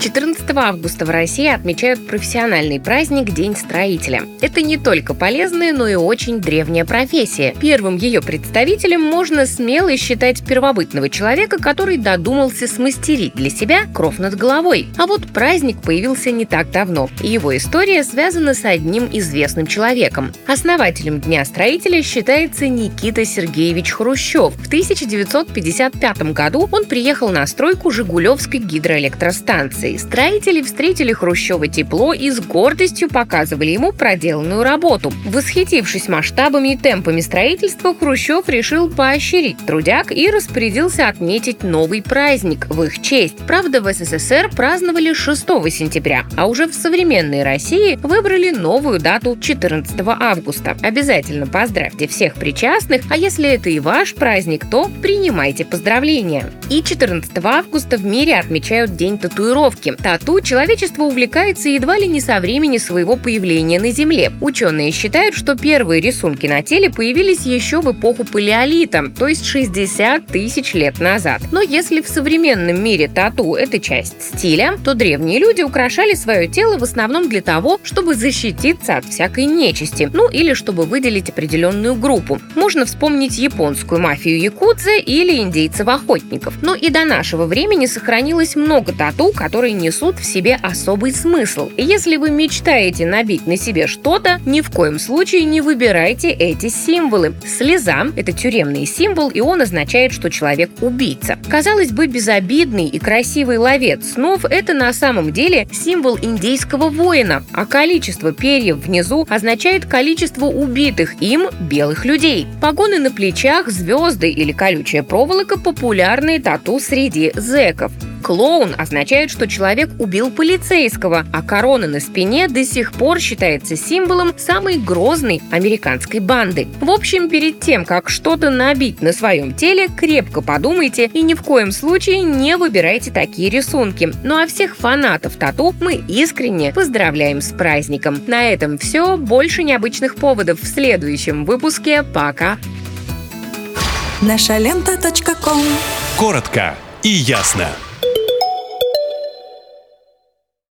14 августа в России отмечают профессиональный праздник День строителя. Это не только полезная, но и очень древняя профессия. Первым ее представителем можно смело считать первобытного человека, который додумался смастерить для себя кров над головой. А вот праздник появился не так давно, его история связана с одним известным человеком. Основателем Дня строителя считается Никита Сергеевич Хрущев. В 1955 году он приехал на стройку Жигулевской гидроэлектростанции. Франции строители встретили Хрущева тепло и с гордостью показывали ему проделанную работу. Восхитившись масштабами и темпами строительства, Хрущев решил поощрить трудяг и распорядился отметить новый праздник в их честь. Правда, в СССР праздновали 6 сентября, а уже в современной России выбрали новую дату 14 августа. Обязательно поздравьте всех причастных, а если это и ваш праздник, то принимайте поздравления. И 14 августа в мире отмечают День татуировки татуировки. Тату человечество увлекается едва ли не со времени своего появления на Земле. Ученые считают, что первые рисунки на теле появились еще в эпоху палеолита, то есть 60 тысяч лет назад. Но если в современном мире тату – это часть стиля, то древние люди украшали свое тело в основном для того, чтобы защититься от всякой нечисти, ну или чтобы выделить определенную группу. Можно вспомнить японскую мафию якудзы или индейцев-охотников. Но и до нашего времени сохранилось много тату, которые которые несут в себе особый смысл. если вы мечтаете набить на себе что-то, ни в коем случае не выбирайте эти символы. Слеза – это тюремный символ, и он означает, что человек – убийца. Казалось бы, безобидный и красивый ловец снов – это на самом деле символ индейского воина, а количество перьев внизу означает количество убитых им белых людей. Погоны на плечах, звезды или колючая проволока – популярные тату среди зэков. Клоун означает, что человек убил полицейского, а корона на спине до сих пор считается символом самой грозной американской банды. В общем, перед тем, как что-то набить на своем теле, крепко подумайте и ни в коем случае не выбирайте такие рисунки. Ну а всех фанатов тату мы искренне поздравляем с праздником. На этом все. Больше необычных поводов в следующем выпуске. Пока! Наша лента. Коротко и ясно.